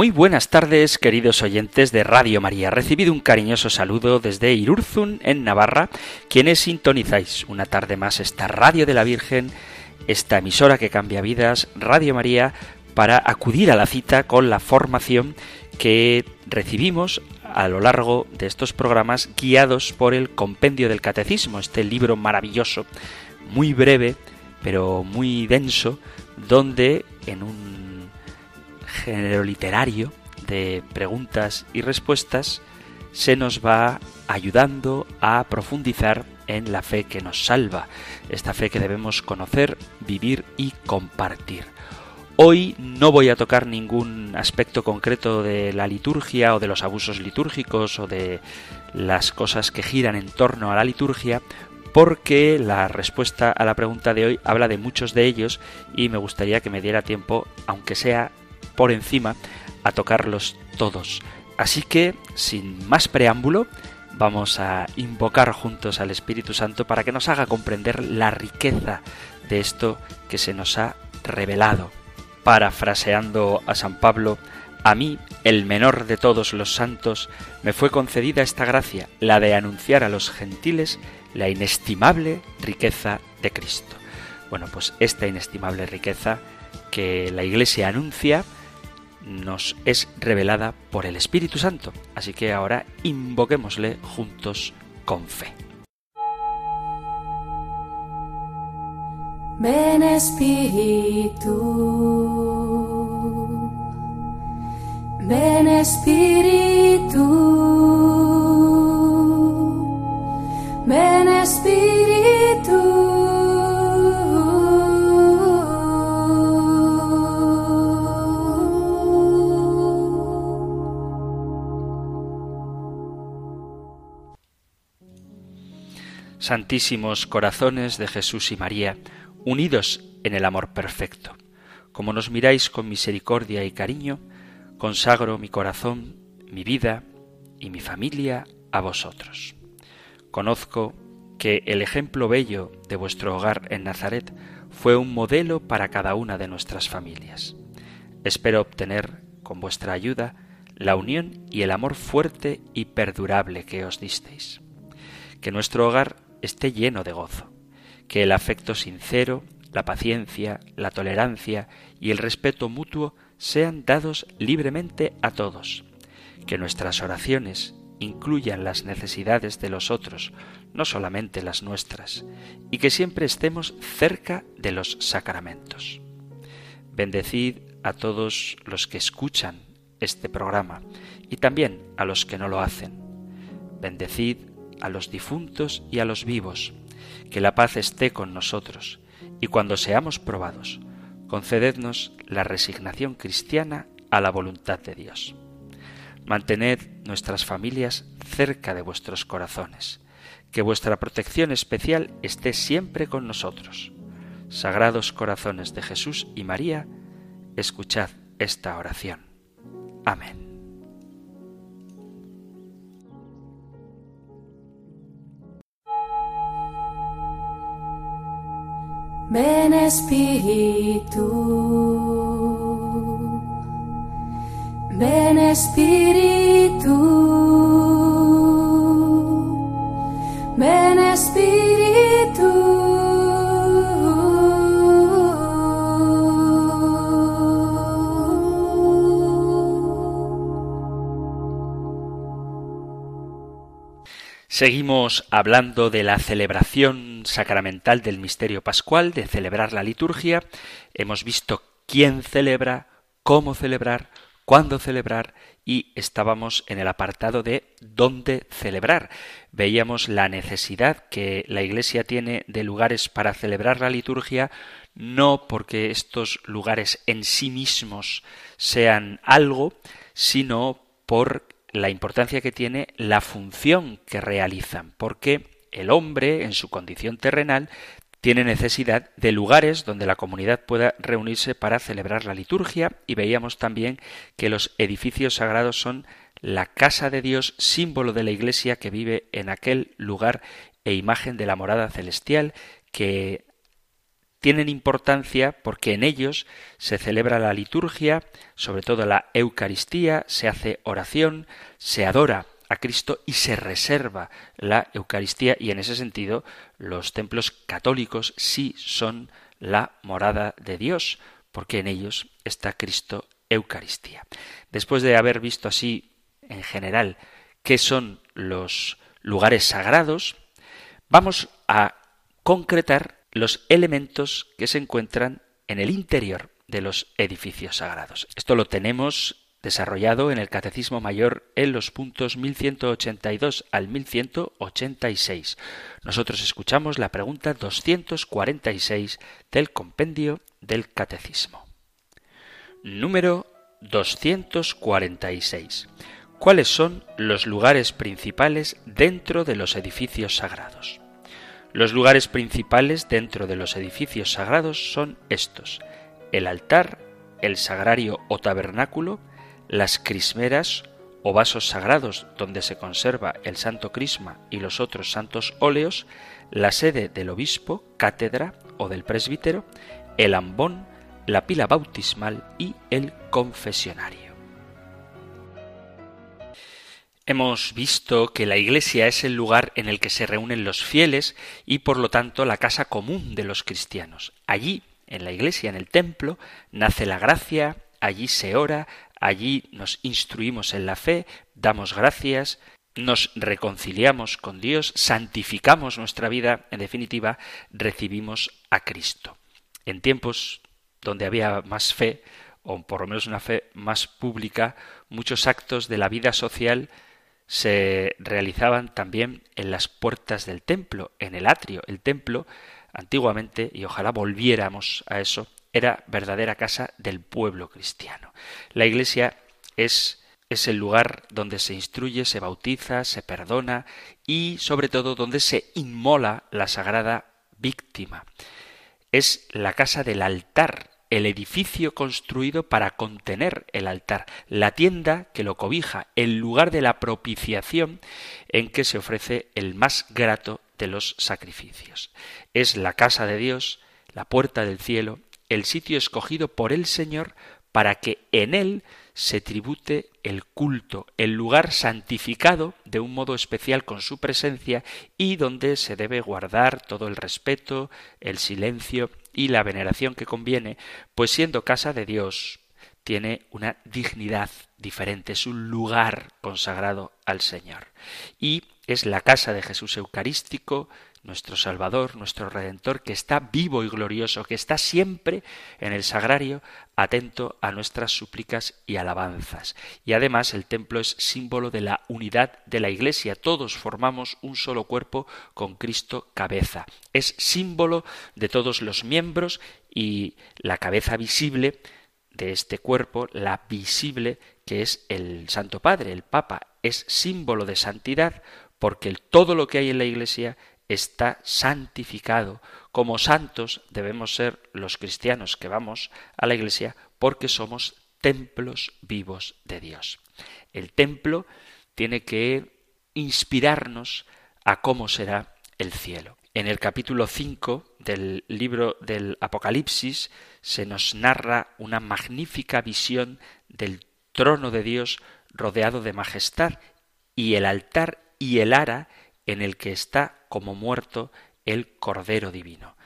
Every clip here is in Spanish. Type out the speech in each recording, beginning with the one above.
Muy buenas tardes, queridos oyentes de Radio María. Recibido un cariñoso saludo desde Irurzun, en Navarra, quienes sintonizáis una tarde más esta Radio de la Virgen, esta emisora que cambia vidas, Radio María, para acudir a la cita con la formación que recibimos a lo largo de estos programas guiados por el Compendio del Catecismo, este libro maravilloso, muy breve, pero muy denso, donde en un género literario de preguntas y respuestas se nos va ayudando a profundizar en la fe que nos salva, esta fe que debemos conocer, vivir y compartir. Hoy no voy a tocar ningún aspecto concreto de la liturgia o de los abusos litúrgicos o de las cosas que giran en torno a la liturgia, porque la respuesta a la pregunta de hoy habla de muchos de ellos y me gustaría que me diera tiempo, aunque sea por encima a tocarlos todos. Así que, sin más preámbulo, vamos a invocar juntos al Espíritu Santo para que nos haga comprender la riqueza de esto que se nos ha revelado. Parafraseando a San Pablo, a mí, el menor de todos los santos, me fue concedida esta gracia, la de anunciar a los gentiles la inestimable riqueza de Cristo. Bueno, pues esta inestimable riqueza que la Iglesia anuncia, nos es revelada por el Espíritu Santo. Así que ahora invoquémosle juntos con fe. Ven Espíritu, ven Espíritu, ven Espíritu. Santísimos corazones de Jesús y María, unidos en el amor perfecto. Como nos miráis con misericordia y cariño, consagro mi corazón, mi vida y mi familia a vosotros. Conozco que el ejemplo bello de vuestro hogar en Nazaret fue un modelo para cada una de nuestras familias. Espero obtener, con vuestra ayuda, la unión y el amor fuerte y perdurable que os disteis. Que nuestro hogar esté lleno de gozo, que el afecto sincero, la paciencia, la tolerancia y el respeto mutuo sean dados libremente a todos, que nuestras oraciones incluyan las necesidades de los otros, no solamente las nuestras, y que siempre estemos cerca de los sacramentos. Bendecid a todos los que escuchan este programa y también a los que no lo hacen. Bendecid a los difuntos y a los vivos, que la paz esté con nosotros, y cuando seamos probados, concedednos la resignación cristiana a la voluntad de Dios. Mantened nuestras familias cerca de vuestros corazones, que vuestra protección especial esté siempre con nosotros. Sagrados corazones de Jesús y María, escuchad esta oración. Amén. Ven Espíritu, ven Espíritu, ven Espíritu. Seguimos hablando de la celebración sacramental del misterio pascual, de celebrar la liturgia. Hemos visto quién celebra, cómo celebrar, cuándo celebrar y estábamos en el apartado de dónde celebrar. Veíamos la necesidad que la Iglesia tiene de lugares para celebrar la liturgia, no porque estos lugares en sí mismos sean algo, sino por la importancia que tiene la función que realizan, porque el hombre, en su condición terrenal, tiene necesidad de lugares donde la comunidad pueda reunirse para celebrar la liturgia y veíamos también que los edificios sagrados son la casa de Dios, símbolo de la Iglesia que vive en aquel lugar e imagen de la morada celestial que tienen importancia porque en ellos se celebra la liturgia, sobre todo la Eucaristía, se hace oración, se adora a Cristo y se reserva la Eucaristía y en ese sentido los templos católicos sí son la morada de Dios, porque en ellos está Cristo Eucaristía. Después de haber visto así en general qué son los lugares sagrados, vamos a concretar los elementos que se encuentran en el interior de los edificios sagrados. Esto lo tenemos desarrollado en el Catecismo Mayor en los puntos 1182 al 1186. Nosotros escuchamos la pregunta 246 del compendio del Catecismo. Número 246. ¿Cuáles son los lugares principales dentro de los edificios sagrados? Los lugares principales dentro de los edificios sagrados son estos, el altar, el sagrario o tabernáculo, las crismeras o vasos sagrados donde se conserva el santo crisma y los otros santos óleos, la sede del obispo, cátedra o del presbítero, el ambón, la pila bautismal y el confesionario. Hemos visto que la Iglesia es el lugar en el que se reúnen los fieles y por lo tanto la casa común de los cristianos. Allí, en la Iglesia, en el templo, nace la gracia, allí se ora, allí nos instruimos en la fe, damos gracias, nos reconciliamos con Dios, santificamos nuestra vida, en definitiva, recibimos a Cristo. En tiempos donde había más fe, o por lo menos una fe más pública, muchos actos de la vida social se realizaban también en las puertas del templo, en el atrio. El templo, antiguamente, y ojalá volviéramos a eso, era verdadera casa del pueblo cristiano. La iglesia es, es el lugar donde se instruye, se bautiza, se perdona y sobre todo donde se inmola la sagrada víctima. Es la casa del altar, el edificio construido para contener el altar, la tienda que lo cobija, el lugar de la propiciación en que se ofrece el más grato de los sacrificios. Es la casa de Dios, la puerta del cielo, el sitio escogido por el Señor para que en él se tribute el culto, el lugar santificado de un modo especial con su presencia y donde se debe guardar todo el respeto, el silencio y la veneración que conviene, pues siendo casa de Dios, tiene una dignidad diferente, es un lugar consagrado al Señor. Y es la casa de Jesús Eucarístico, nuestro Salvador, nuestro Redentor, que está vivo y glorioso, que está siempre en el sagrario, atento a nuestras súplicas y alabanzas. Y además el templo es símbolo de la unidad de la Iglesia. Todos formamos un solo cuerpo con Cristo cabeza. Es símbolo de todos los miembros y la cabeza visible de este cuerpo, la visible que es el Santo Padre, el Papa, es símbolo de santidad porque todo lo que hay en la Iglesia está santificado. Como santos debemos ser los cristianos que vamos a la iglesia porque somos templos vivos de Dios. El templo tiene que inspirarnos a cómo será el cielo. En el capítulo 5 del libro del Apocalipsis se nos narra una magnífica visión del trono de Dios rodeado de majestad y el altar y el ara en el que está como muerto el Cordero Divino.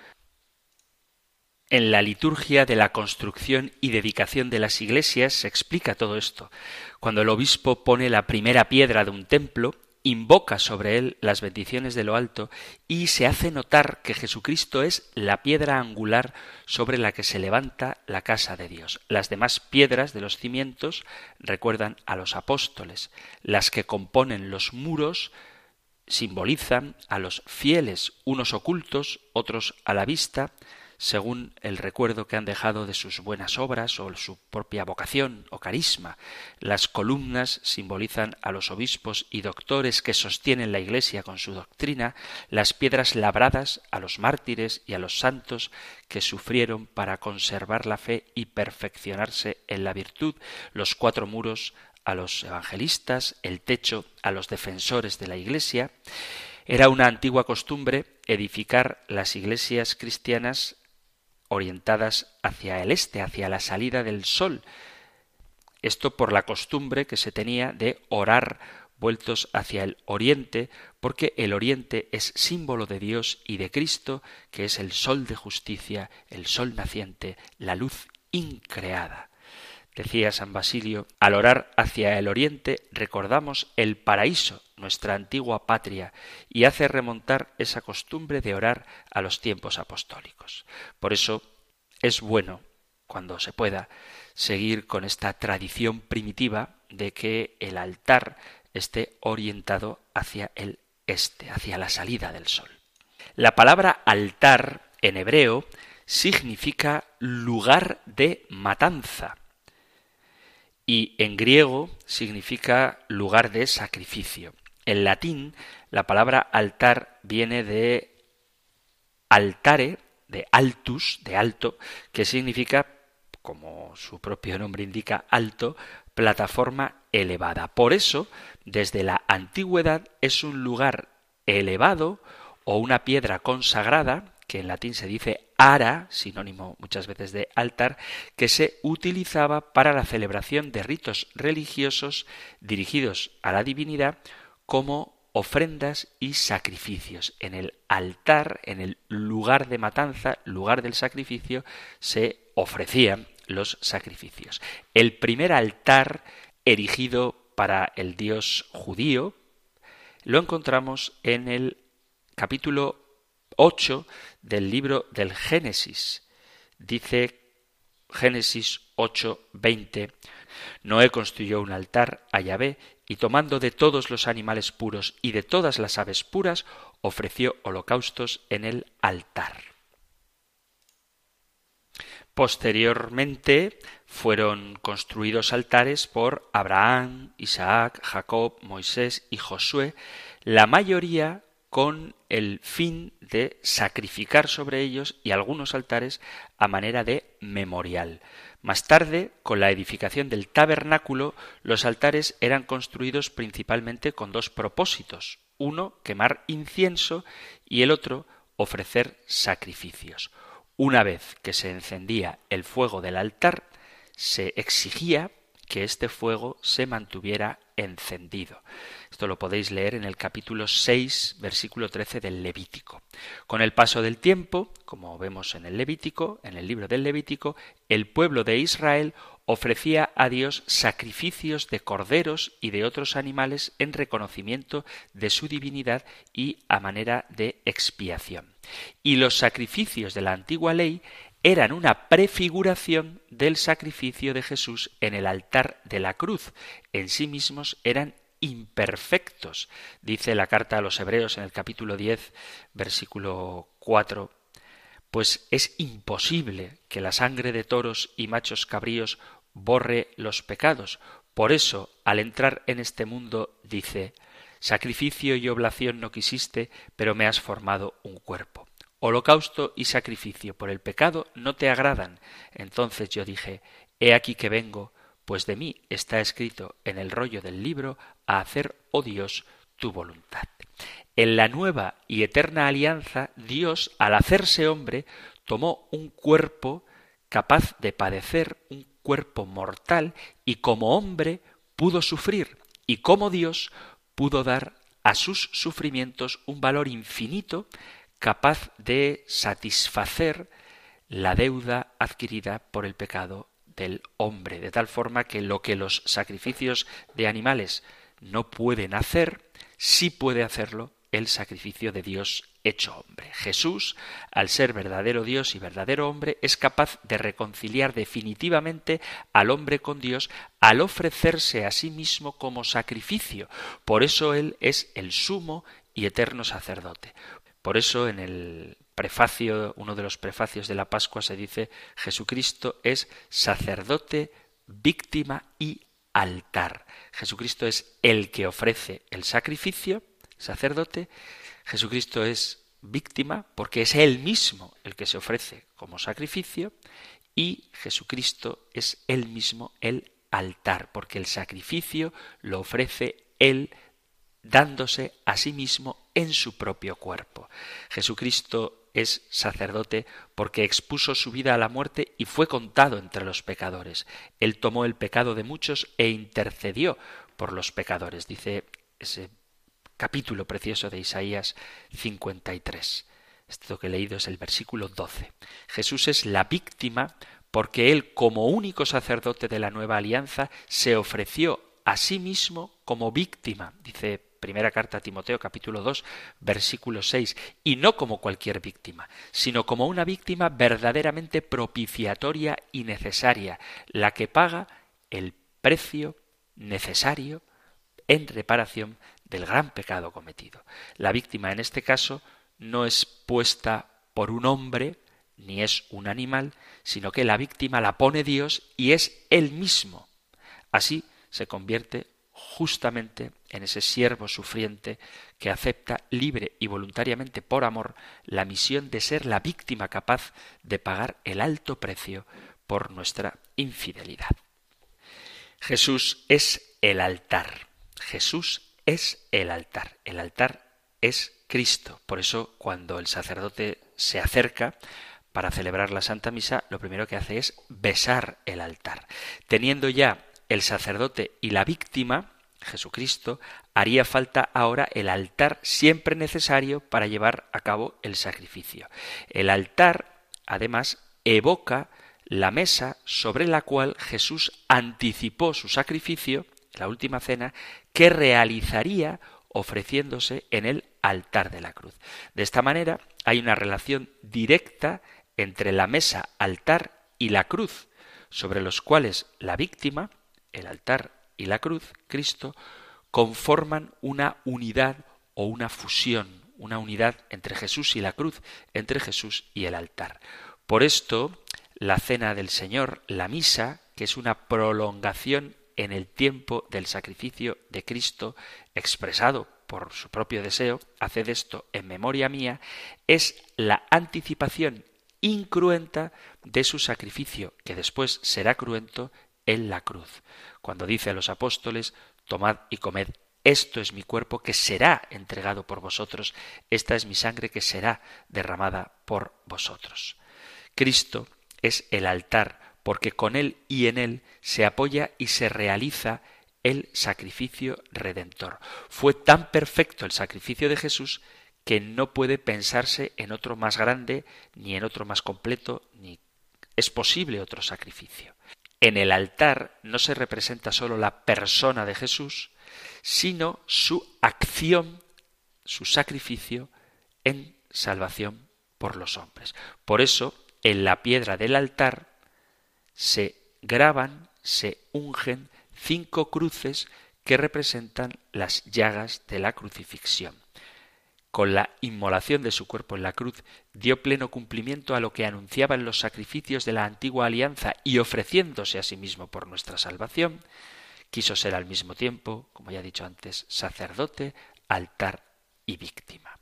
En la liturgia de la construcción y dedicación de las iglesias se explica todo esto. Cuando el obispo pone la primera piedra de un templo, invoca sobre él las bendiciones de lo alto y se hace notar que Jesucristo es la piedra angular sobre la que se levanta la casa de Dios. Las demás piedras de los cimientos recuerdan a los apóstoles. Las que componen los muros simbolizan a los fieles, unos ocultos, otros a la vista, según el recuerdo que han dejado de sus buenas obras o su propia vocación o carisma. Las columnas simbolizan a los obispos y doctores que sostienen la Iglesia con su doctrina, las piedras labradas a los mártires y a los santos que sufrieron para conservar la fe y perfeccionarse en la virtud, los cuatro muros a los evangelistas, el techo a los defensores de la Iglesia. Era una antigua costumbre edificar las iglesias cristianas orientadas hacia el este, hacia la salida del sol. Esto por la costumbre que se tenía de orar vueltos hacia el oriente, porque el oriente es símbolo de Dios y de Cristo, que es el sol de justicia, el sol naciente, la luz increada. Decía San Basilio, al orar hacia el oriente recordamos el paraíso, nuestra antigua patria, y hace remontar esa costumbre de orar a los tiempos apostólicos. Por eso es bueno, cuando se pueda, seguir con esta tradición primitiva de que el altar esté orientado hacia el este, hacia la salida del sol. La palabra altar en hebreo significa lugar de matanza y en griego significa lugar de sacrificio. En latín la palabra altar viene de altare, de altus, de alto, que significa, como su propio nombre indica, alto, plataforma elevada. Por eso, desde la antigüedad es un lugar elevado o una piedra consagrada que en latín se dice ara, sinónimo muchas veces de altar, que se utilizaba para la celebración de ritos religiosos dirigidos a la divinidad como ofrendas y sacrificios. En el altar, en el lugar de matanza, lugar del sacrificio, se ofrecían los sacrificios. El primer altar erigido para el dios judío lo encontramos en el capítulo 8 del libro del Génesis. Dice Génesis 8, 20. Noé construyó un altar a Yahvé y tomando de todos los animales puros y de todas las aves puras, ofreció holocaustos en el altar. Posteriormente fueron construidos altares por Abraham, Isaac, Jacob, Moisés y Josué, la mayoría con el fin de sacrificar sobre ellos y algunos altares a manera de memorial. Más tarde, con la edificación del tabernáculo, los altares eran construidos principalmente con dos propósitos. Uno, quemar incienso y el otro, ofrecer sacrificios. Una vez que se encendía el fuego del altar, se exigía que este fuego se mantuviera encendido. Esto lo podéis leer en el capítulo 6, versículo 13 del Levítico. Con el paso del tiempo, como vemos en el Levítico, en el libro del Levítico, el pueblo de Israel ofrecía a Dios sacrificios de corderos y de otros animales en reconocimiento de su divinidad y a manera de expiación. Y los sacrificios de la antigua ley eran una prefiguración del sacrificio de Jesús en el altar de la cruz. En sí mismos eran imperfectos. Dice la carta a los Hebreos en el capítulo 10, versículo 4, pues es imposible que la sangre de toros y machos cabríos borre los pecados. Por eso, al entrar en este mundo, dice, Sacrificio y oblación no quisiste, pero me has formado un cuerpo. Holocausto y sacrificio por el pecado no te agradan. Entonces yo dije, He aquí que vengo, pues de mí está escrito en el rollo del libro a hacer, oh Dios, tu voluntad. En la nueva y eterna alianza, Dios, al hacerse hombre, tomó un cuerpo capaz de padecer, un cuerpo mortal, y como hombre pudo sufrir, y como Dios pudo dar a sus sufrimientos un valor infinito capaz de satisfacer la deuda adquirida por el pecado del hombre, de tal forma que lo que los sacrificios de animales no pueden hacer, sí puede hacerlo el sacrificio de Dios hecho hombre. Jesús, al ser verdadero Dios y verdadero hombre, es capaz de reconciliar definitivamente al hombre con Dios al ofrecerse a sí mismo como sacrificio. Por eso Él es el sumo y eterno sacerdote. Por eso en el prefacio, uno de los prefacios de la Pascua se dice Jesucristo es sacerdote, víctima y altar. Jesucristo es el que ofrece el sacrificio, sacerdote. Jesucristo es víctima porque es él mismo el que se ofrece como sacrificio y Jesucristo es él mismo el altar porque el sacrificio lo ofrece él dándose a sí mismo en su propio cuerpo. Jesucristo es sacerdote porque expuso su vida a la muerte y fue contado entre los pecadores. Él tomó el pecado de muchos e intercedió por los pecadores, dice ese capítulo precioso de Isaías 53. Esto que he leído es el versículo 12. Jesús es la víctima porque Él, como único sacerdote de la nueva alianza, se ofreció a sí mismo como víctima, dice Primera carta a Timoteo capítulo 2 versículo 6, y no como cualquier víctima, sino como una víctima verdaderamente propiciatoria y necesaria, la que paga el precio necesario en reparación del gran pecado cometido. La víctima en este caso no es puesta por un hombre, ni es un animal, sino que la víctima la pone Dios y es él mismo. Así se convierte justamente en ese siervo sufriente que acepta libre y voluntariamente por amor la misión de ser la víctima capaz de pagar el alto precio por nuestra infidelidad. Jesús es el altar. Jesús es el altar. El altar es Cristo. Por eso cuando el sacerdote se acerca para celebrar la Santa Misa, lo primero que hace es besar el altar. Teniendo ya el sacerdote y la víctima, Jesucristo, haría falta ahora el altar siempre necesario para llevar a cabo el sacrificio. El altar, además, evoca la mesa sobre la cual Jesús anticipó su sacrificio, la última cena, que realizaría ofreciéndose en el altar de la cruz. De esta manera hay una relación directa entre la mesa, altar y la cruz, sobre los cuales la víctima, el altar y la cruz, Cristo, conforman una unidad o una fusión, una unidad entre Jesús y la cruz, entre Jesús y el altar. Por esto, la cena del Señor, la misa, que es una prolongación en el tiempo del sacrificio de Cristo expresado por su propio deseo, haced esto en memoria mía, es la anticipación incruenta de su sacrificio, que después será cruento en la cruz, cuando dice a los apóstoles, tomad y comed, esto es mi cuerpo que será entregado por vosotros, esta es mi sangre que será derramada por vosotros. Cristo es el altar, porque con él y en él se apoya y se realiza el sacrificio redentor. Fue tan perfecto el sacrificio de Jesús que no puede pensarse en otro más grande, ni en otro más completo, ni es posible otro sacrificio. En el altar no se representa sólo la persona de Jesús, sino su acción, su sacrificio en salvación por los hombres. Por eso, en la piedra del altar se graban, se ungen cinco cruces que representan las llagas de la crucifixión con la inmolación de su cuerpo en la cruz, dio pleno cumplimiento a lo que anunciaban los sacrificios de la antigua alianza y ofreciéndose a sí mismo por nuestra salvación, quiso ser al mismo tiempo, como ya he dicho antes, sacerdote, altar y víctima.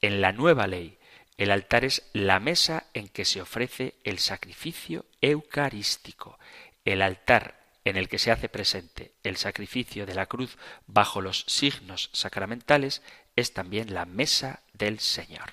En la nueva ley, el altar es la mesa en que se ofrece el sacrificio eucarístico. El altar en el que se hace presente el sacrificio de la cruz bajo los signos sacramentales es también la mesa del Señor.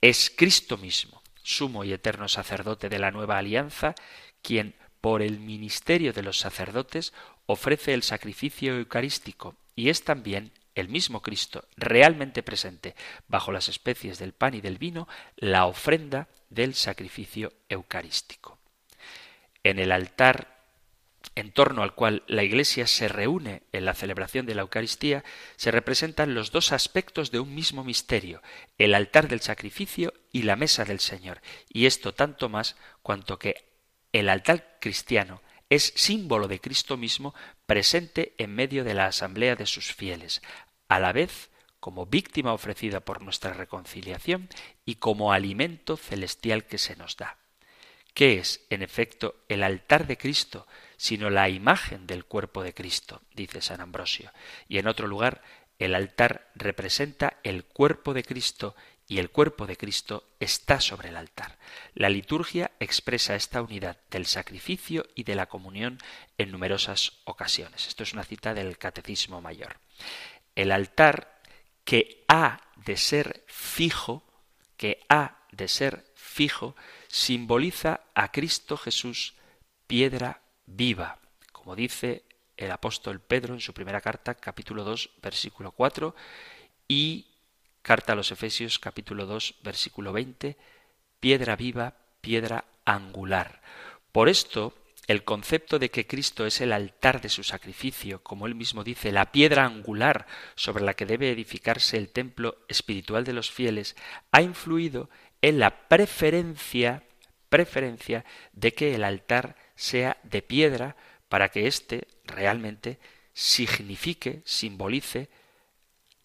Es Cristo mismo, sumo y eterno sacerdote de la nueva alianza, quien por el ministerio de los sacerdotes ofrece el sacrificio eucarístico y es también el mismo Cristo realmente presente bajo las especies del pan y del vino, la ofrenda del sacrificio eucarístico. En el altar en torno al cual la Iglesia se reúne en la celebración de la Eucaristía, se representan los dos aspectos de un mismo misterio, el altar del sacrificio y la mesa del Señor, y esto tanto más cuanto que el altar cristiano es símbolo de Cristo mismo presente en medio de la asamblea de sus fieles, a la vez como víctima ofrecida por nuestra reconciliación y como alimento celestial que se nos da. ¿Qué es, en efecto, el altar de Cristo, sino la imagen del cuerpo de Cristo? dice San Ambrosio. Y en otro lugar, el altar representa el cuerpo de Cristo y el cuerpo de Cristo está sobre el altar. La liturgia expresa esta unidad del sacrificio y de la comunión en numerosas ocasiones. Esto es una cita del Catecismo Mayor. El altar que ha de ser fijo, que ha de ser fijo, simboliza a Cristo Jesús, piedra viva, como dice el apóstol Pedro en su primera carta, capítulo 2, versículo 4, y carta a los Efesios, capítulo 2, versículo 20, piedra viva, piedra angular. Por esto, el concepto de que Cristo es el altar de su sacrificio, como él mismo dice, la piedra angular sobre la que debe edificarse el templo espiritual de los fieles, ha influido en la preferencia, preferencia de que el altar sea de piedra para que éste realmente signifique, simbolice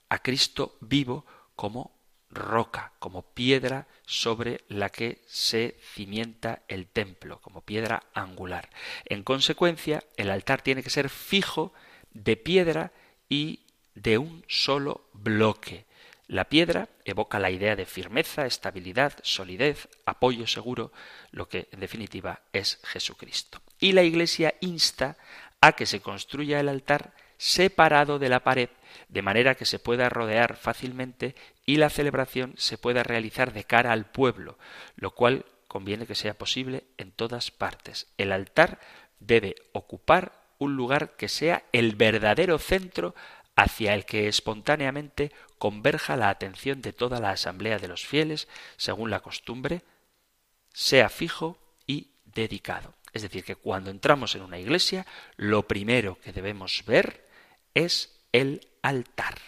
a Cristo vivo como roca, como piedra sobre la que se cimienta el templo, como piedra angular. En consecuencia, el altar tiene que ser fijo, de piedra y de un solo bloque. La piedra evoca la idea de firmeza, estabilidad, solidez, apoyo seguro, lo que en definitiva es Jesucristo. Y la Iglesia insta a que se construya el altar separado de la pared, de manera que se pueda rodear fácilmente y la celebración se pueda realizar de cara al pueblo, lo cual conviene que sea posible en todas partes. El altar debe ocupar un lugar que sea el verdadero centro hacia el que espontáneamente converja la atención de toda la asamblea de los fieles, según la costumbre, sea fijo y dedicado. Es decir, que cuando entramos en una iglesia, lo primero que debemos ver es el altar.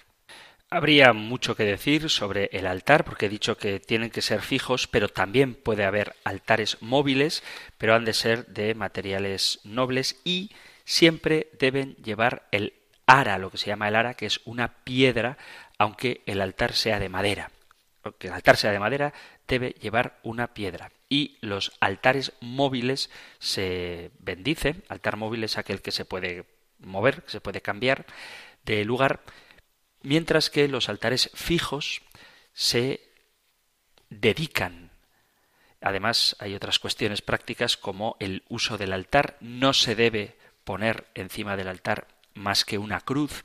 Habría mucho que decir sobre el altar, porque he dicho que tienen que ser fijos, pero también puede haber altares móviles, pero han de ser de materiales nobles y siempre deben llevar el ara, lo que se llama el ara, que es una piedra, aunque el altar sea de madera. Aunque el altar sea de madera, debe llevar una piedra. Y los altares móviles se bendicen. Altar móvil es aquel que se puede mover, que se puede cambiar de lugar, mientras que los altares fijos se dedican. Además, hay otras cuestiones prácticas como el uso del altar. No se debe poner encima del altar más que una cruz.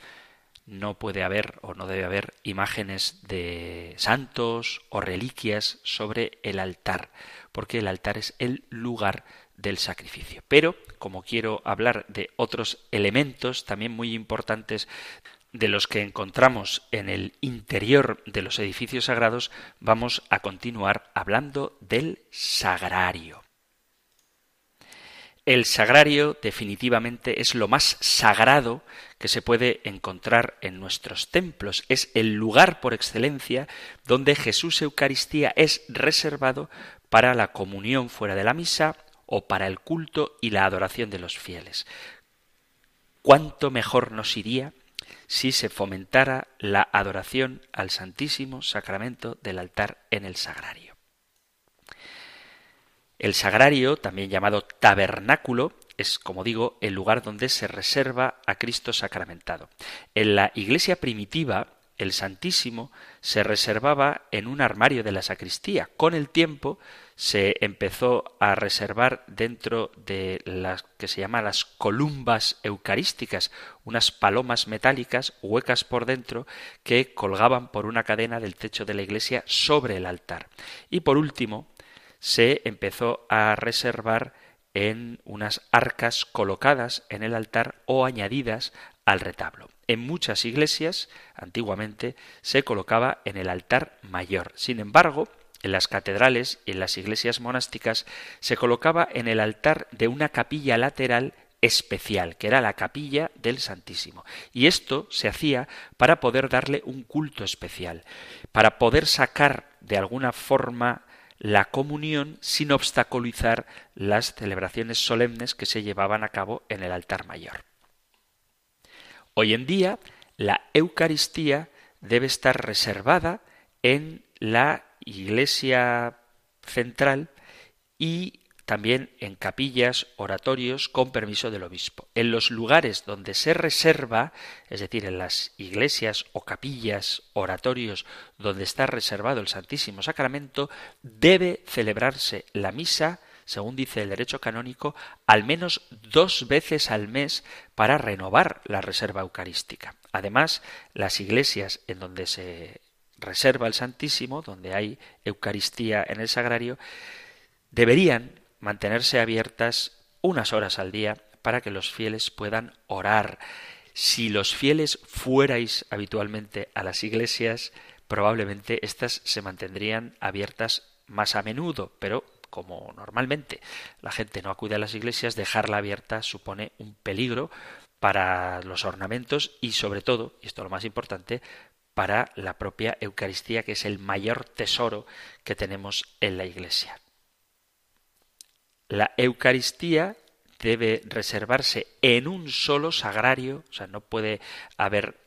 No puede haber o no debe haber imágenes de santos o reliquias sobre el altar, porque el altar es el lugar del sacrificio. Pero, como quiero hablar de otros elementos también muy importantes de los que encontramos en el interior de los edificios sagrados, vamos a continuar hablando del sagrario. El sagrario definitivamente es lo más sagrado que se puede encontrar en nuestros templos. Es el lugar por excelencia donde Jesús Eucaristía es reservado para la comunión fuera de la misa o para el culto y la adoración de los fieles. ¿Cuánto mejor nos iría si se fomentara la adoración al Santísimo Sacramento del altar en el sagrario? El sagrario, también llamado tabernáculo, es, como digo, el lugar donde se reserva a Cristo sacramentado. En la iglesia primitiva, el Santísimo se reservaba en un armario de la sacristía. Con el tiempo se empezó a reservar dentro de las que se llaman las columbas eucarísticas, unas palomas metálicas huecas por dentro que colgaban por una cadena del techo de la iglesia sobre el altar. Y por último, se empezó a reservar en unas arcas colocadas en el altar o añadidas al retablo. En muchas iglesias, antiguamente, se colocaba en el altar mayor. Sin embargo, en las catedrales y en las iglesias monásticas se colocaba en el altar de una capilla lateral especial, que era la capilla del Santísimo. Y esto se hacía para poder darle un culto especial, para poder sacar de alguna forma la comunión sin obstaculizar las celebraciones solemnes que se llevaban a cabo en el altar mayor. Hoy en día, la Eucaristía debe estar reservada en la iglesia central y también en capillas, oratorios, con permiso del obispo. En los lugares donde se reserva, es decir, en las iglesias o capillas, oratorios, donde está reservado el Santísimo Sacramento, debe celebrarse la misa, según dice el derecho canónico, al menos dos veces al mes para renovar la reserva eucarística. Además, las iglesias en donde se reserva el Santísimo, donde hay Eucaristía en el sagrario, deberían mantenerse abiertas unas horas al día para que los fieles puedan orar. Si los fieles fuerais habitualmente a las iglesias, probablemente éstas se mantendrían abiertas más a menudo, pero como normalmente la gente no acude a las iglesias, dejarla abierta supone un peligro para los ornamentos y sobre todo, y esto es lo más importante, para la propia Eucaristía, que es el mayor tesoro que tenemos en la iglesia. La Eucaristía debe reservarse en un solo sagrario, o sea, no puede haber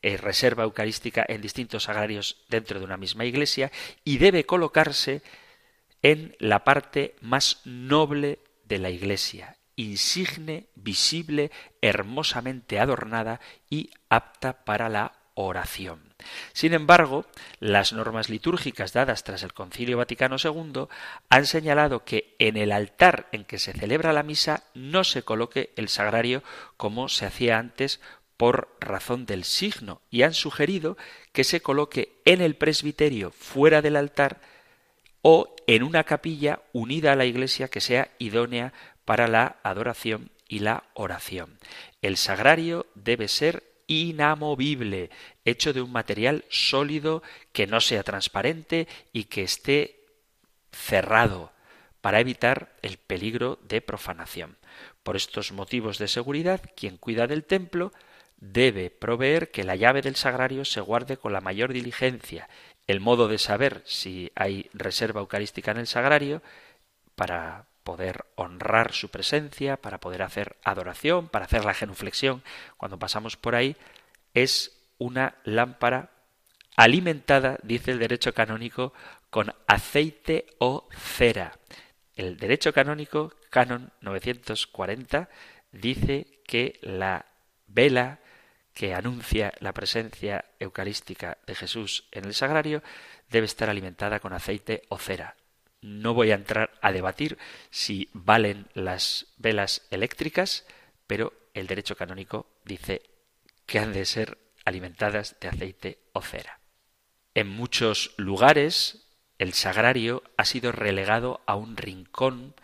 eh, reserva eucarística en distintos sagrarios dentro de una misma iglesia y debe colocarse en la parte más noble de la iglesia, insigne, visible, hermosamente adornada y apta para la oración. Sin embargo, las normas litúrgicas dadas tras el Concilio Vaticano II han señalado que en el altar en que se celebra la misa no se coloque el sagrario como se hacía antes por razón del signo y han sugerido que se coloque en el presbiterio fuera del altar o en una capilla unida a la iglesia que sea idónea para la adoración y la oración. El sagrario debe ser inamovible, hecho de un material sólido que no sea transparente y que esté cerrado para evitar el peligro de profanación. Por estos motivos de seguridad, quien cuida del templo debe proveer que la llave del sagrario se guarde con la mayor diligencia. El modo de saber si hay reserva eucarística en el sagrario para poder honrar su presencia, para poder hacer adoración, para hacer la genuflexión cuando pasamos por ahí, es una lámpara alimentada, dice el derecho canónico, con aceite o cera. El derecho canónico, canon 940, dice que la vela que anuncia la presencia eucarística de Jesús en el sagrario debe estar alimentada con aceite o cera. No voy a entrar a debatir si valen las velas eléctricas, pero el derecho canónico dice que han de ser alimentadas de aceite o cera. En muchos lugares el sagrario ha sido relegado a un rincón,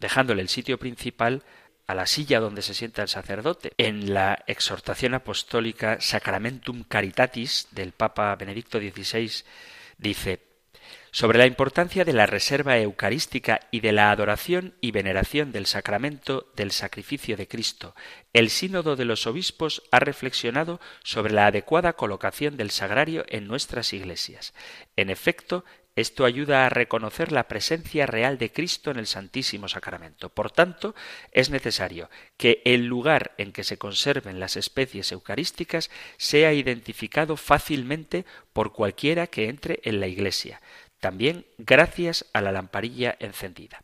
dejándole el sitio principal a la silla donde se sienta el sacerdote. En la exhortación apostólica Sacramentum Caritatis del Papa Benedicto XVI dice sobre la importancia de la reserva eucarística y de la adoración y veneración del sacramento del sacrificio de Cristo, el Sínodo de los Obispos ha reflexionado sobre la adecuada colocación del sagrario en nuestras iglesias. En efecto, esto ayuda a reconocer la presencia real de Cristo en el Santísimo Sacramento. Por tanto, es necesario que el lugar en que se conserven las especies eucarísticas sea identificado fácilmente por cualquiera que entre en la Iglesia también gracias a la lamparilla encendida.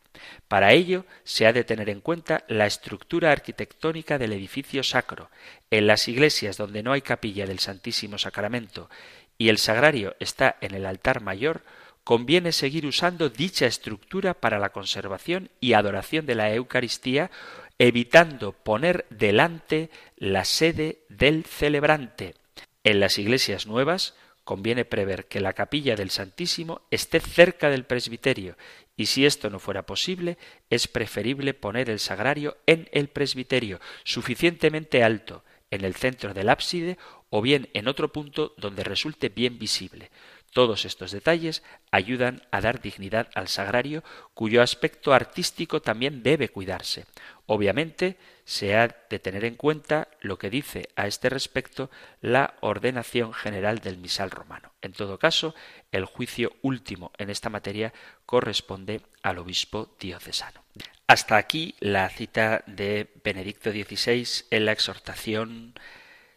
Para ello se ha de tener en cuenta la estructura arquitectónica del edificio sacro. En las iglesias donde no hay capilla del Santísimo Sacramento y el sagrario está en el altar mayor, conviene seguir usando dicha estructura para la conservación y adoración de la Eucaristía, evitando poner delante la sede del celebrante. En las iglesias nuevas conviene prever que la capilla del Santísimo esté cerca del presbiterio, y si esto no fuera posible, es preferible poner el sagrario en el presbiterio, suficientemente alto, en el centro del ábside o bien en otro punto donde resulte bien visible. Todos estos detalles ayudan a dar dignidad al sagrario, cuyo aspecto artístico también debe cuidarse. Obviamente, se ha de tener en cuenta lo que dice a este respecto la ordenación general del misal romano. En todo caso, el juicio último en esta materia corresponde al obispo diocesano. Hasta aquí la cita de Benedicto XVI en la exhortación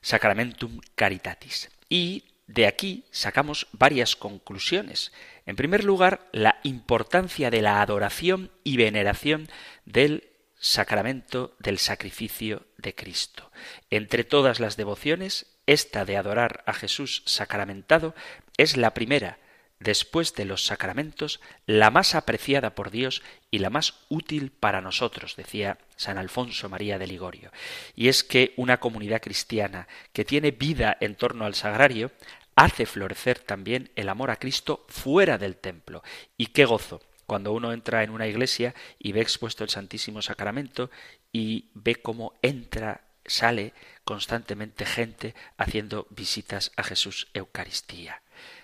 Sacramentum Caritatis. Y de aquí sacamos varias conclusiones. En primer lugar, la importancia de la adoración y veneración del sacramento del sacrificio de Cristo. Entre todas las devociones, esta de adorar a Jesús sacramentado es la primera, después de los sacramentos, la más apreciada por Dios y la más útil para nosotros, decía San Alfonso María de Ligorio. Y es que una comunidad cristiana que tiene vida en torno al sagrario hace florecer también el amor a Cristo fuera del templo. Y qué gozo cuando uno entra en una iglesia y ve expuesto el Santísimo Sacramento y ve cómo entra, sale constantemente gente haciendo visitas a Jesús Eucaristía.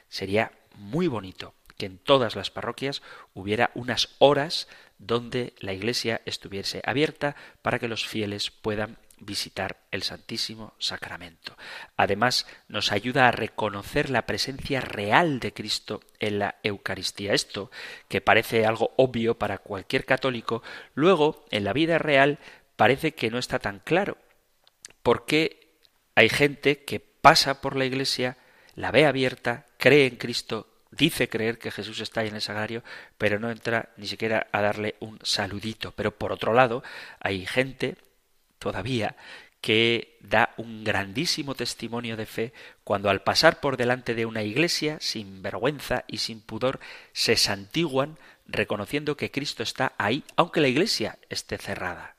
Sería muy bonito que en todas las parroquias hubiera unas horas donde la iglesia estuviese abierta para que los fieles puedan visitar el Santísimo Sacramento. Además, nos ayuda a reconocer la presencia real de Cristo en la Eucaristía. Esto, que parece algo obvio para cualquier católico, luego, en la vida real, parece que no está tan claro, porque hay gente que pasa por la iglesia, la ve abierta, cree en Cristo, dice creer que Jesús está ahí en el sagrario, pero no entra ni siquiera a darle un saludito. Pero por otro lado, hay gente todavía que da un grandísimo testimonio de fe cuando al pasar por delante de una iglesia, sin vergüenza y sin pudor, se santiguan reconociendo que Cristo está ahí, aunque la iglesia esté cerrada.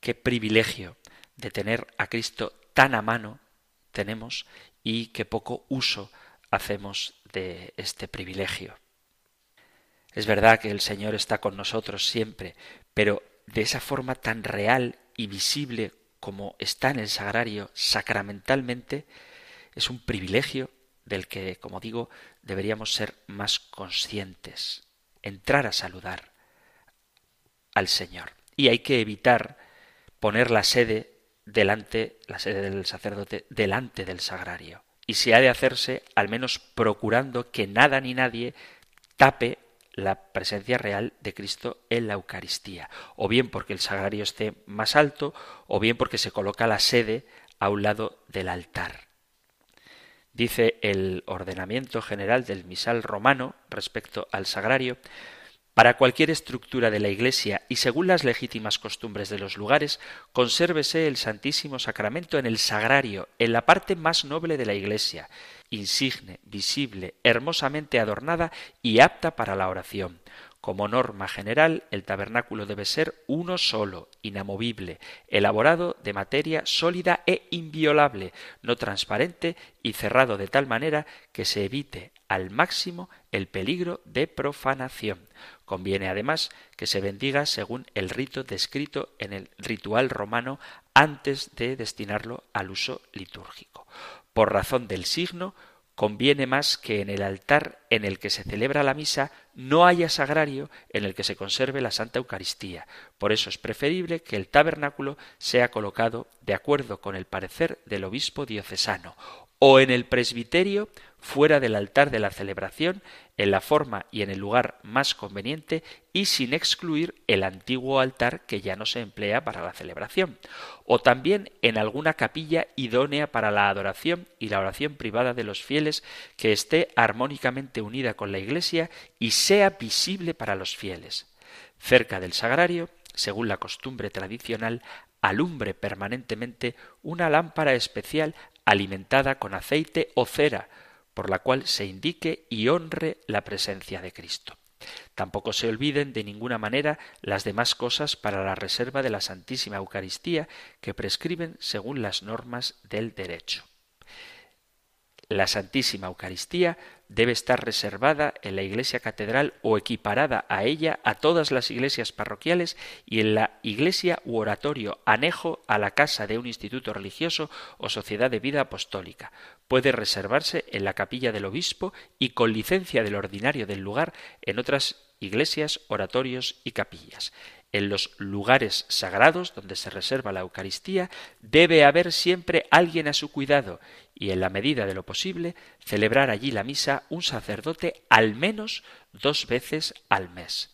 Qué privilegio de tener a Cristo tan a mano tenemos y qué poco uso hacemos de este privilegio. Es verdad que el Señor está con nosotros siempre, pero de esa forma tan real y visible como está en el sagrario sacramentalmente, es un privilegio del que, como digo, deberíamos ser más conscientes, entrar a saludar al Señor. Y hay que evitar poner la sede delante, la sede del sacerdote, delante del sagrario. Y si ha de hacerse, al menos procurando que nada ni nadie tape la presencia real de Cristo en la Eucaristía, o bien porque el sagrario esté más alto, o bien porque se coloca la sede a un lado del altar. Dice el ordenamiento general del misal romano respecto al sagrario, para cualquier estructura de la Iglesia y según las legítimas costumbres de los lugares, consérvese el Santísimo Sacramento en el sagrario, en la parte más noble de la Iglesia, insigne, visible, hermosamente adornada y apta para la oración. Como norma general, el tabernáculo debe ser uno solo, inamovible, elaborado de materia sólida e inviolable, no transparente y cerrado de tal manera que se evite al máximo el peligro de profanación. Conviene además que se bendiga según el rito descrito en el ritual romano antes de destinarlo al uso litúrgico. Por razón del signo, conviene más que en el altar en el que se celebra la misa no haya sagrario en el que se conserve la Santa Eucaristía. Por eso es preferible que el tabernáculo sea colocado de acuerdo con el parecer del obispo diocesano o en el presbiterio fuera del altar de la celebración, en la forma y en el lugar más conveniente y sin excluir el antiguo altar que ya no se emplea para la celebración, o también en alguna capilla idónea para la adoración y la oración privada de los fieles que esté armónicamente unida con la Iglesia y sea visible para los fieles. Cerca del sagrario, según la costumbre tradicional, alumbre permanentemente una lámpara especial alimentada con aceite o cera, por la cual se indique y honre la presencia de Cristo. Tampoco se olviden de ninguna manera las demás cosas para la reserva de la Santísima Eucaristía que prescriben según las normas del derecho. La Santísima Eucaristía debe estar reservada en la iglesia catedral o equiparada a ella a todas las iglesias parroquiales y en la iglesia u oratorio anejo a la casa de un instituto religioso o sociedad de vida apostólica. Puede reservarse en la capilla del obispo y con licencia del ordinario del lugar en otras iglesias, oratorios y capillas en los lugares sagrados donde se reserva la Eucaristía, debe haber siempre alguien a su cuidado y, en la medida de lo posible, celebrar allí la misa un sacerdote al menos dos veces al mes.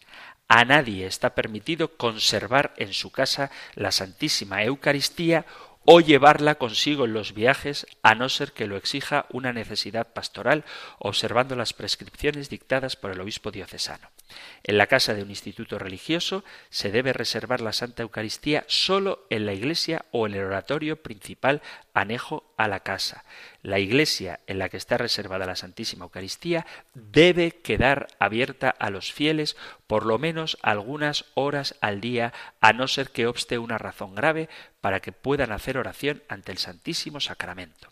A nadie está permitido conservar en su casa la Santísima Eucaristía o llevarla consigo en los viajes a no ser que lo exija una necesidad pastoral, observando las prescripciones dictadas por el obispo diocesano. En la casa de un instituto religioso se debe reservar la Santa Eucaristía solo en la iglesia o en el oratorio principal anejo a la casa. La iglesia en la que está reservada la Santísima Eucaristía debe quedar abierta a los fieles por lo menos algunas horas al día, a no ser que obste una razón grave para que puedan hacer oración ante el Santísimo Sacramento.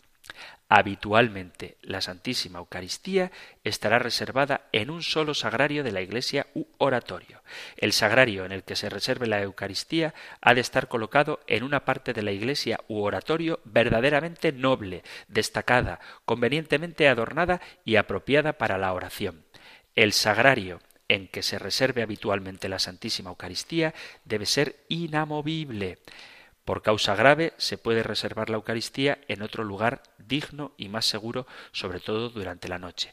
Habitualmente la Santísima Eucaristía estará reservada en un solo sagrario de la iglesia u oratorio. El sagrario en el que se reserve la Eucaristía ha de estar colocado en una parte de la iglesia u oratorio verdaderamente noble, destacada, convenientemente adornada y apropiada para la oración. El sagrario en que se reserve habitualmente la Santísima Eucaristía debe ser inamovible. Por causa grave se puede reservar la Eucaristía en otro lugar digno y más seguro, sobre todo durante la noche.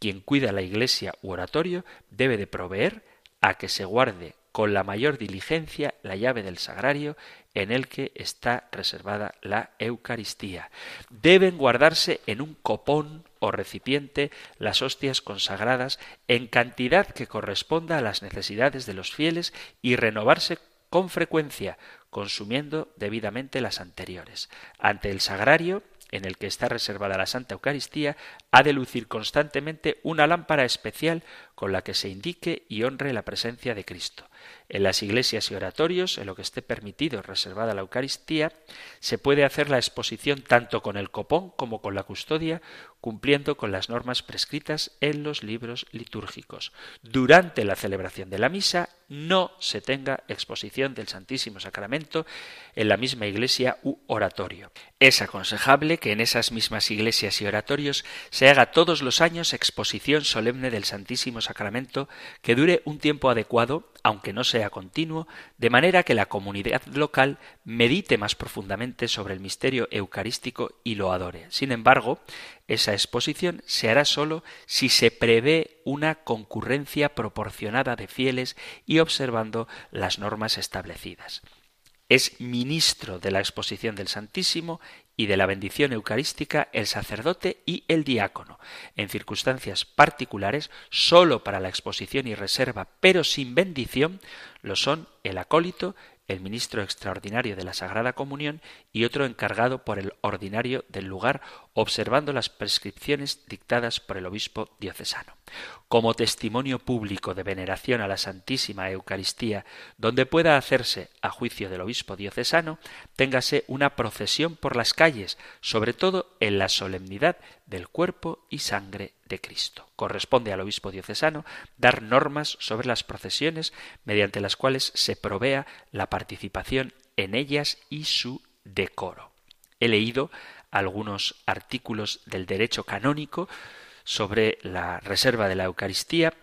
Quien cuida la iglesia u oratorio debe de proveer a que se guarde con la mayor diligencia la llave del sagrario en el que está reservada la Eucaristía. Deben guardarse en un copón o recipiente las hostias consagradas en cantidad que corresponda a las necesidades de los fieles y renovarse con frecuencia, consumiendo debidamente las anteriores. Ante el sagrario, en el que está reservada la Santa Eucaristía, ha de lucir constantemente una lámpara especial con la que se indique y honre la presencia de Cristo. En las iglesias y oratorios, en lo que esté permitido reservada la Eucaristía, se puede hacer la exposición tanto con el copón como con la custodia, cumpliendo con las normas prescritas en los libros litúrgicos. Durante la celebración de la misa no se tenga exposición del Santísimo Sacramento en la misma iglesia u oratorio. Es aconsejable que en esas mismas iglesias y oratorios se haga todos los años exposición solemne del Santísimo Sacramento que dure un tiempo adecuado, aunque no sea continuo, de manera que la comunidad local medite más profundamente sobre el misterio eucarístico y lo adore. Sin embargo, esa exposición se hará sólo si se prevé una concurrencia proporcionada de fieles y observando las normas establecidas. Es ministro de la exposición del Santísimo y de la bendición eucarística el sacerdote y el diácono. En circunstancias particulares, sólo para la exposición y reserva, pero sin bendición, lo son el acólito, el ministro extraordinario de la Sagrada Comunión y otro encargado por el ordinario del lugar, observando las prescripciones dictadas por el obispo diocesano. Como testimonio público de veneración a la Santísima Eucaristía, donde pueda hacerse, a juicio del obispo diocesano, téngase una procesión por las calles, sobre todo en la solemnidad del cuerpo y sangre de Cristo. Corresponde al obispo diocesano dar normas sobre las procesiones mediante las cuales se provea la participación en ellas y su decoro. He leído algunos artículos del derecho canónico sobre la reserva de la Eucaristía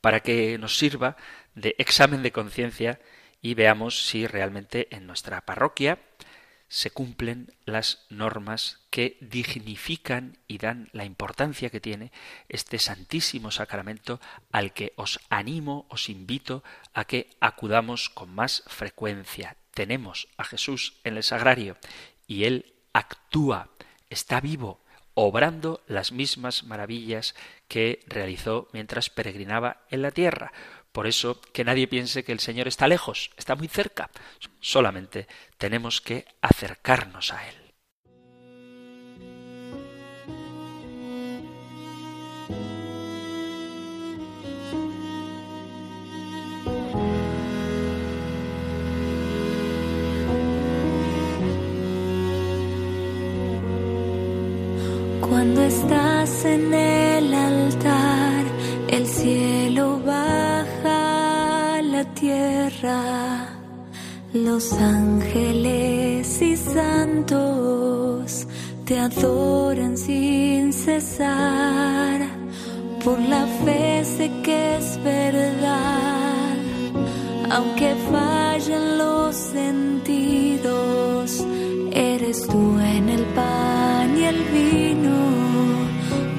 para que nos sirva de examen de conciencia y veamos si realmente en nuestra parroquia se cumplen las normas que dignifican y dan la importancia que tiene este santísimo sacramento al que os animo, os invito a que acudamos con más frecuencia. Tenemos a Jesús en el sagrario y Él actúa, está vivo, obrando las mismas maravillas que realizó mientras peregrinaba en la tierra. Por eso, que nadie piense que el Señor está lejos, está muy cerca. Solamente tenemos que acercarnos a Él. Cuando estás en el altar, el cielo baja la tierra, los ángeles y santos te adoran sin cesar. Por la fe sé que es verdad, aunque fallen los sentidos, eres tú en el pan y el vino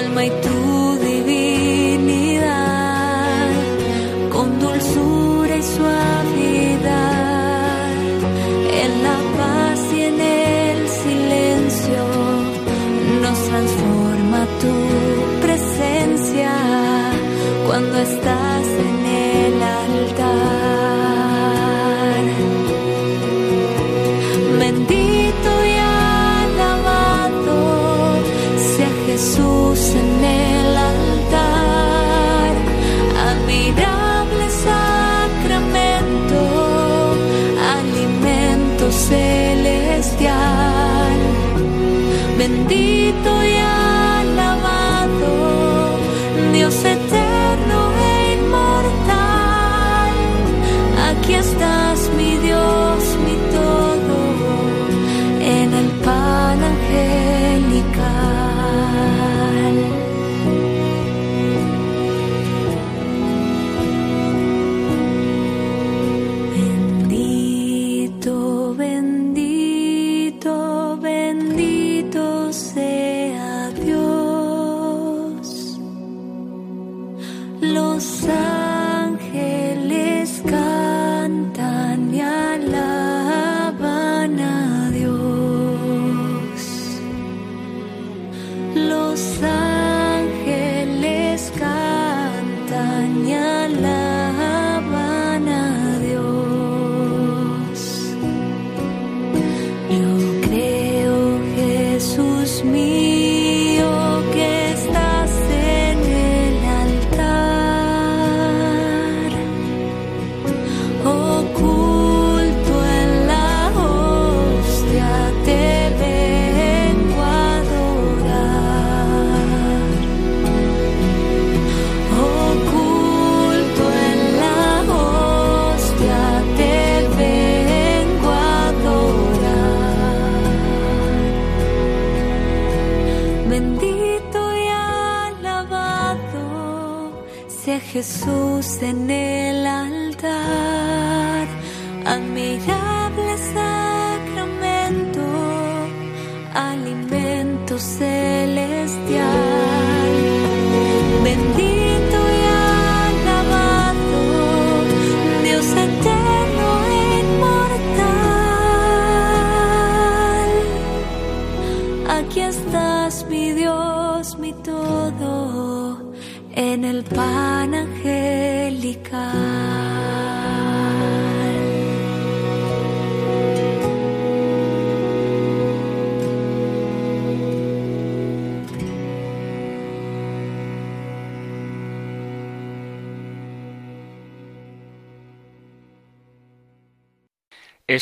alma y tu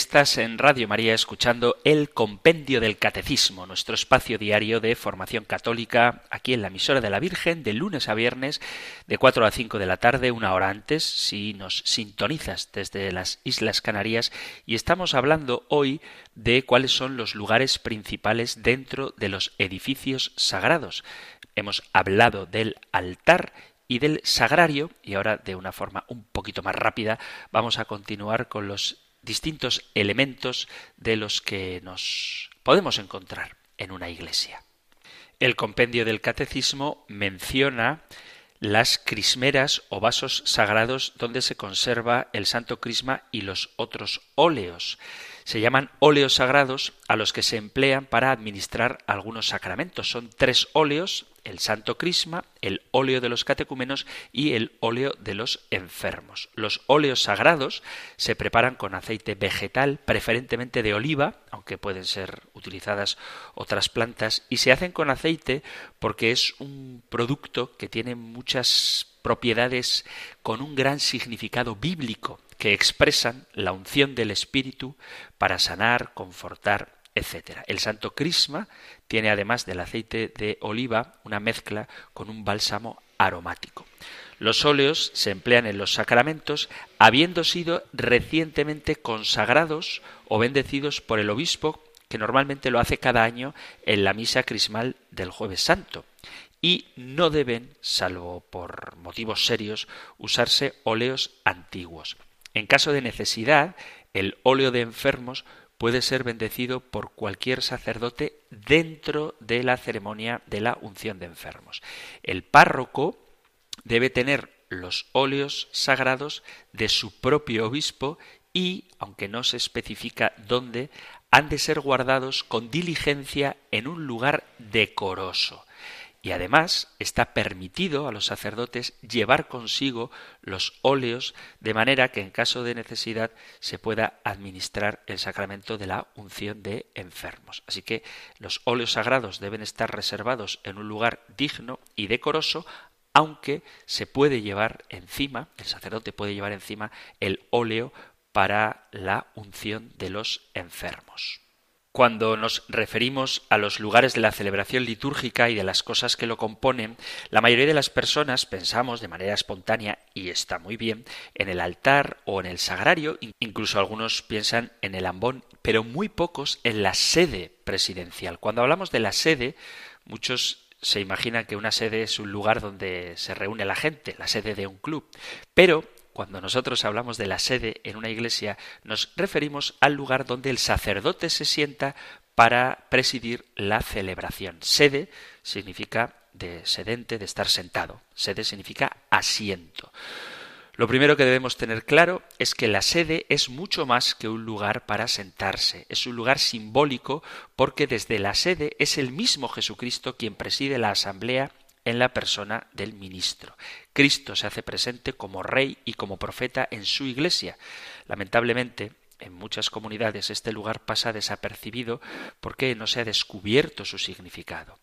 Estás en Radio María escuchando el Compendio del Catecismo, nuestro espacio diario de formación católica, aquí en la emisora de la Virgen, de lunes a viernes, de 4 a 5 de la tarde, una hora antes, si nos sintonizas desde las Islas Canarias, y estamos hablando hoy de cuáles son los lugares principales dentro de los edificios sagrados. Hemos hablado del altar y del sagrario, y ahora de una forma un poquito más rápida vamos a continuar con los distintos elementos de los que nos podemos encontrar en una iglesia. El compendio del catecismo menciona las crismeras o vasos sagrados donde se conserva el santo crisma y los otros óleos. Se llaman óleos sagrados a los que se emplean para administrar algunos sacramentos. Son tres óleos el santo crisma, el óleo de los catecúmenos y el óleo de los enfermos. Los óleos sagrados se preparan con aceite vegetal, preferentemente de oliva, aunque pueden ser utilizadas otras plantas, y se hacen con aceite porque es un producto que tiene muchas propiedades con un gran significado bíblico que expresan la unción del Espíritu para sanar, confortar etc. El santo crisma tiene además del aceite de oliva una mezcla con un bálsamo aromático. Los óleos se emplean en los sacramentos habiendo sido recientemente consagrados o bendecidos por el obispo que normalmente lo hace cada año en la misa crismal del jueves santo y no deben, salvo por motivos serios, usarse óleos antiguos. En caso de necesidad, el óleo de enfermos puede ser bendecido por cualquier sacerdote dentro de la ceremonia de la unción de enfermos. El párroco debe tener los óleos sagrados de su propio obispo y, aunque no se especifica dónde, han de ser guardados con diligencia en un lugar decoroso. Y además está permitido a los sacerdotes llevar consigo los óleos de manera que en caso de necesidad se pueda administrar el sacramento de la unción de enfermos. Así que los óleos sagrados deben estar reservados en un lugar digno y decoroso, aunque se puede llevar encima, el sacerdote puede llevar encima el óleo para la unción de los enfermos. Cuando nos referimos a los lugares de la celebración litúrgica y de las cosas que lo componen, la mayoría de las personas pensamos de manera espontánea, y está muy bien, en el altar o en el sagrario, incluso algunos piensan en el ambón, pero muy pocos en la sede presidencial. Cuando hablamos de la sede, muchos se imaginan que una sede es un lugar donde se reúne la gente, la sede de un club, pero cuando nosotros hablamos de la sede en una iglesia, nos referimos al lugar donde el sacerdote se sienta para presidir la celebración. Sede significa de sedente, de estar sentado. Sede significa asiento. Lo primero que debemos tener claro es que la sede es mucho más que un lugar para sentarse, es un lugar simbólico porque desde la sede es el mismo Jesucristo quien preside la asamblea en la persona del ministro. Cristo se hace presente como rey y como profeta en su iglesia. Lamentablemente, en muchas comunidades este lugar pasa desapercibido porque no se ha descubierto su significado.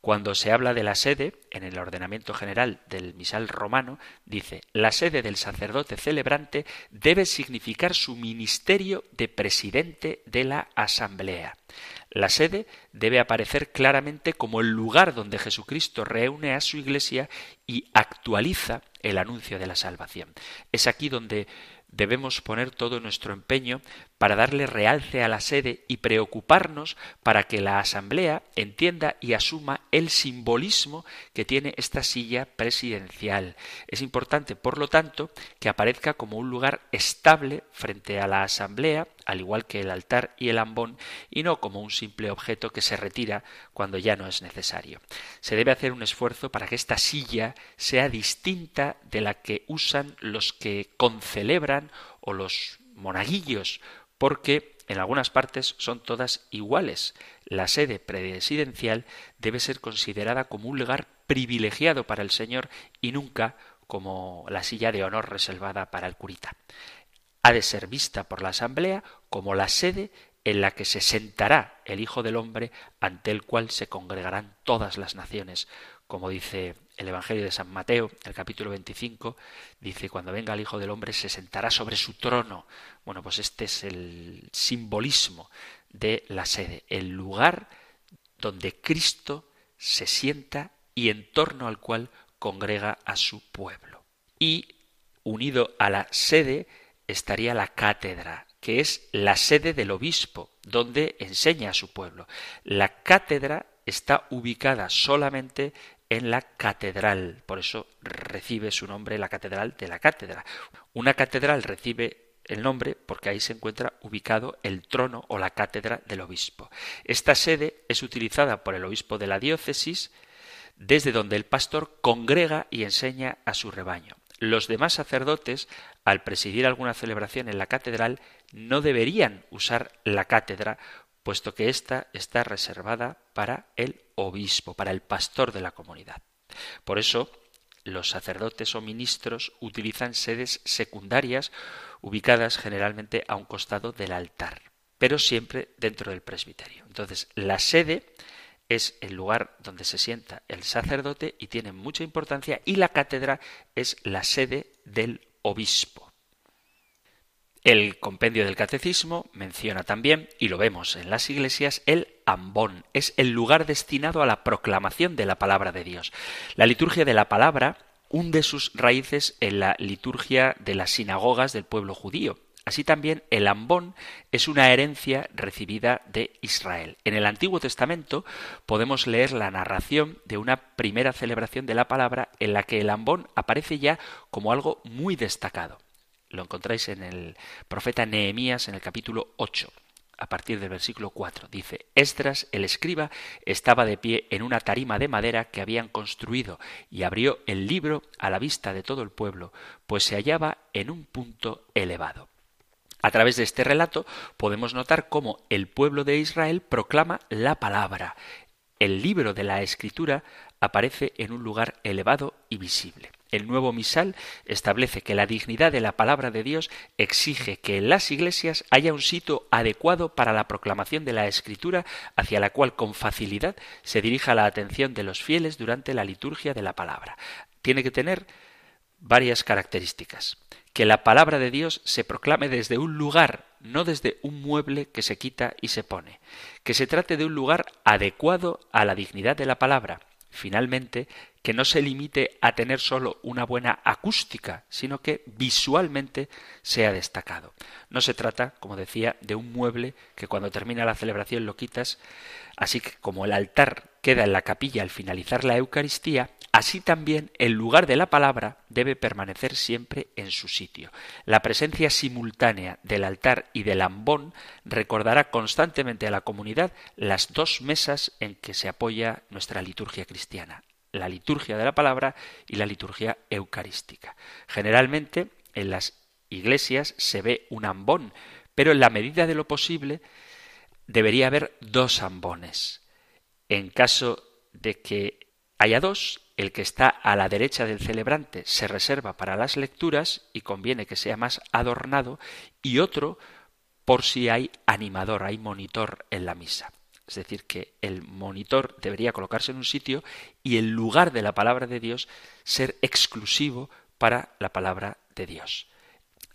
Cuando se habla de la sede, en el ordenamiento general del misal romano, dice, la sede del sacerdote celebrante debe significar su ministerio de presidente de la asamblea. La sede debe aparecer claramente como el lugar donde Jesucristo reúne a su Iglesia y actualiza el anuncio de la salvación. Es aquí donde debemos poner todo nuestro empeño para darle realce a la sede y preocuparnos para que la Asamblea entienda y asuma el simbolismo que tiene esta silla presidencial. Es importante, por lo tanto, que aparezca como un lugar estable frente a la Asamblea, al igual que el altar y el ambón, y no como un simple objeto que se retira cuando ya no es necesario. Se debe hacer un esfuerzo para que esta silla sea distinta de la que usan los que concelebran o los monaguillos porque en algunas partes son todas iguales. La sede presidencial debe ser considerada como un lugar privilegiado para el Señor y nunca como la silla de honor reservada para el curita. Ha de ser vista por la Asamblea como la sede en la que se sentará el Hijo del Hombre ante el cual se congregarán todas las naciones, como dice el Evangelio de San Mateo, el capítulo 25, dice, cuando venga el Hijo del Hombre se sentará sobre su trono. Bueno, pues este es el simbolismo de la sede, el lugar donde Cristo se sienta y en torno al cual congrega a su pueblo. Y unido a la sede estaría la cátedra, que es la sede del obispo, donde enseña a su pueblo. La cátedra está ubicada solamente en la catedral. Por eso recibe su nombre la catedral de la cátedra. Una catedral recibe el nombre porque ahí se encuentra ubicado el trono o la cátedra del obispo. Esta sede es utilizada por el obispo de la diócesis desde donde el pastor congrega y enseña a su rebaño. Los demás sacerdotes al presidir alguna celebración en la catedral, no deberían usar la cátedra, puesto que ésta está reservada para el obispo, para el pastor de la comunidad. Por eso, los sacerdotes o ministros utilizan sedes secundarias ubicadas generalmente a un costado del altar, pero siempre dentro del presbiterio. Entonces, la sede es el lugar donde se sienta el sacerdote y tiene mucha importancia y la cátedra es la sede del obispo. El compendio del catecismo menciona también, y lo vemos en las iglesias, el ambón. Es el lugar destinado a la proclamación de la palabra de Dios. La liturgia de la palabra hunde sus raíces en la liturgia de las sinagogas del pueblo judío. Así también el ambón es una herencia recibida de Israel. En el Antiguo Testamento podemos leer la narración de una primera celebración de la palabra en la que el ambón aparece ya como algo muy destacado. Lo encontráis en el profeta Nehemías en el capítulo 8 a partir del versículo 4. Dice, Esdras, el escriba, estaba de pie en una tarima de madera que habían construido y abrió el libro a la vista de todo el pueblo, pues se hallaba en un punto elevado. A través de este relato podemos notar cómo el pueblo de Israel proclama la palabra. El libro de la escritura aparece en un lugar elevado y visible. El nuevo misal establece que la dignidad de la palabra de Dios exige que en las iglesias haya un sitio adecuado para la proclamación de la escritura hacia la cual con facilidad se dirija la atención de los fieles durante la liturgia de la palabra. Tiene que tener varias características. Que la palabra de Dios se proclame desde un lugar, no desde un mueble que se quita y se pone. Que se trate de un lugar adecuado a la dignidad de la palabra finalmente, que no se limite a tener solo una buena acústica, sino que visualmente sea destacado. No se trata, como decía, de un mueble que cuando termina la celebración lo quitas, así que como el altar queda en la capilla al finalizar la Eucaristía, así también el lugar de la palabra debe permanecer siempre en su sitio. La presencia simultánea del altar y del ambón recordará constantemente a la comunidad las dos mesas en que se apoya nuestra liturgia cristiana, la liturgia de la palabra y la liturgia eucarística. Generalmente en las iglesias se ve un ambón, pero en la medida de lo posible debería haber dos ambones. En caso de que haya dos, el que está a la derecha del celebrante se reserva para las lecturas y conviene que sea más adornado, y otro por si hay animador, hay monitor en la misa. Es decir, que el monitor debería colocarse en un sitio y el lugar de la palabra de Dios ser exclusivo para la palabra de Dios.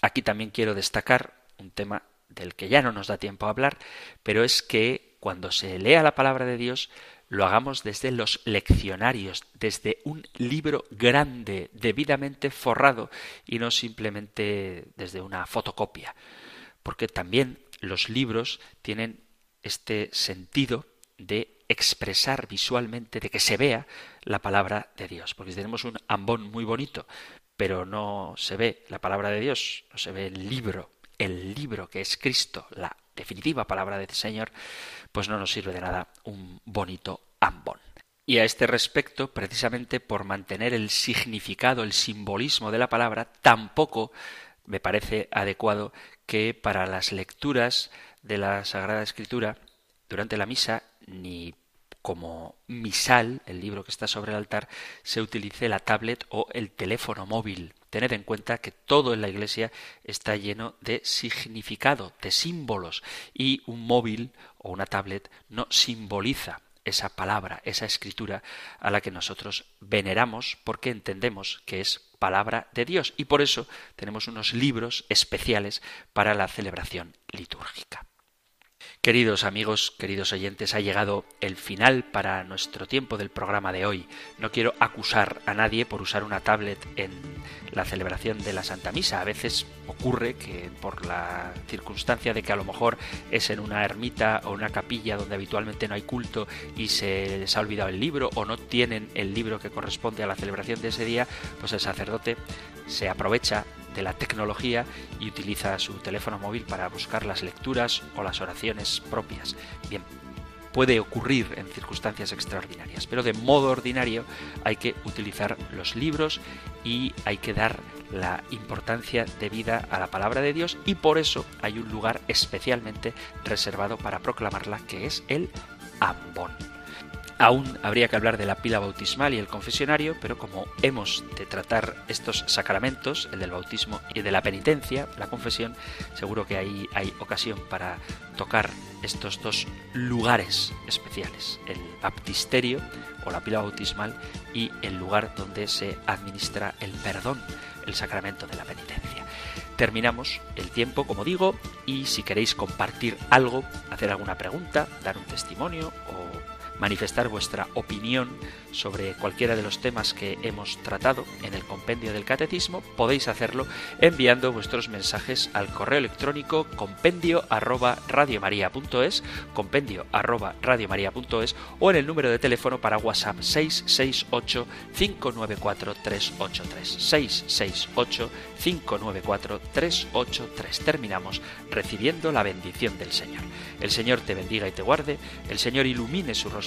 Aquí también quiero destacar un tema del que ya no nos da tiempo a hablar, pero es que cuando se lea la palabra de Dios, lo hagamos desde los leccionarios, desde un libro grande, debidamente forrado, y no simplemente desde una fotocopia. Porque también los libros tienen este sentido de expresar visualmente, de que se vea la palabra de Dios. Porque si tenemos un ambón muy bonito, pero no se ve la palabra de Dios, no se ve el libro, el libro que es Cristo, la definitiva palabra del Señor, pues no nos sirve de nada un bonito ambón. Y a este respecto, precisamente por mantener el significado, el simbolismo de la palabra, tampoco me parece adecuado que para las lecturas de la Sagrada Escritura durante la misa, ni como misal, el libro que está sobre el altar, se utilice la tablet o el teléfono móvil. Tened en cuenta que todo en la iglesia está lleno de significado, de símbolos, y un móvil o una tablet no simboliza esa palabra, esa escritura a la que nosotros veneramos porque entendemos que es palabra de Dios y por eso tenemos unos libros especiales para la celebración litúrgica. Queridos amigos, queridos oyentes, ha llegado el final para nuestro tiempo del programa de hoy. No quiero acusar a nadie por usar una tablet en la celebración de la Santa Misa. A veces ocurre que por la circunstancia de que a lo mejor es en una ermita o una capilla donde habitualmente no hay culto y se les ha olvidado el libro o no tienen el libro que corresponde a la celebración de ese día, pues el sacerdote se aprovecha de la tecnología y utiliza su teléfono móvil para buscar las lecturas o las oraciones propias. Bien, puede ocurrir en circunstancias extraordinarias, pero de modo ordinario hay que utilizar los libros y hay que dar la importancia debida a la palabra de Dios y por eso hay un lugar especialmente reservado para proclamarla que es el ambón. Aún habría que hablar de la pila bautismal y el confesionario, pero como hemos de tratar estos sacramentos, el del bautismo y el de la penitencia, la confesión, seguro que ahí hay ocasión para tocar estos dos lugares especiales, el baptisterio o la pila bautismal y el lugar donde se administra el perdón, el sacramento de la penitencia. Terminamos el tiempo, como digo, y si queréis compartir algo, hacer alguna pregunta, dar un testimonio o manifestar vuestra opinión sobre cualquiera de los temas que hemos tratado en el compendio del catecismo, podéis hacerlo enviando vuestros mensajes al correo electrónico compendio arroba radiomaria.es, compendio arroba radiomaria.es o en el número de teléfono para WhatsApp 668 594 383 668 594 383. Terminamos recibiendo la bendición del Señor. El Señor te bendiga y te guarde, el Señor ilumine su